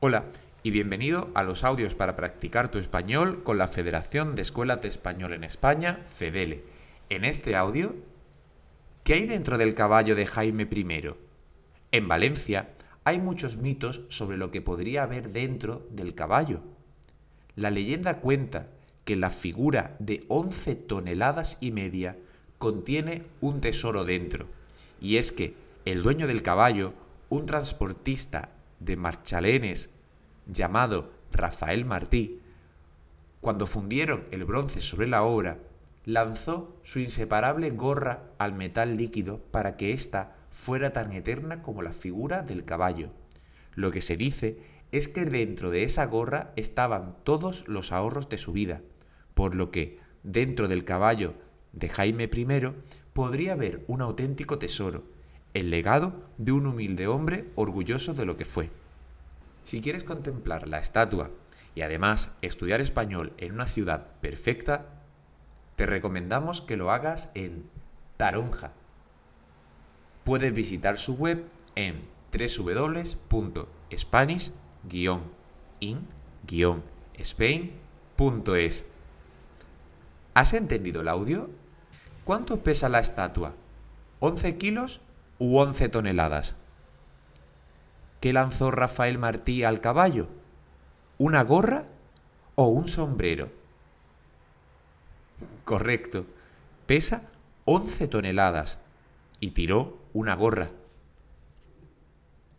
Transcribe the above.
Hola y bienvenido a los audios para practicar tu español con la Federación de Escuelas de Español en España, FEDELE. En este audio, ¿qué hay dentro del caballo de Jaime I? En Valencia hay muchos mitos sobre lo que podría haber dentro del caballo. La leyenda cuenta que la figura de 11 toneladas y media contiene un tesoro dentro, y es que el dueño del caballo, un transportista de marchalenes llamado Rafael Martí, cuando fundieron el bronce sobre la obra, lanzó su inseparable gorra al metal líquido para que ésta fuera tan eterna como la figura del caballo. Lo que se dice es que dentro de esa gorra estaban todos los ahorros de su vida, por lo que dentro del caballo de Jaime I podría haber un auténtico tesoro, el legado de un humilde hombre orgulloso de lo que fue. Si quieres contemplar la estatua y además estudiar español en una ciudad perfecta, te recomendamos que lo hagas en Taronja. Puedes visitar su web en www.spanish-in-spain.es. ¿Has entendido el audio? ¿Cuánto pesa la estatua? ¿11 kilos u 11 toneladas? ¿Qué lanzó Rafael Martí al caballo? ¿Una gorra o un sombrero? Correcto, pesa 11 toneladas y tiró una gorra.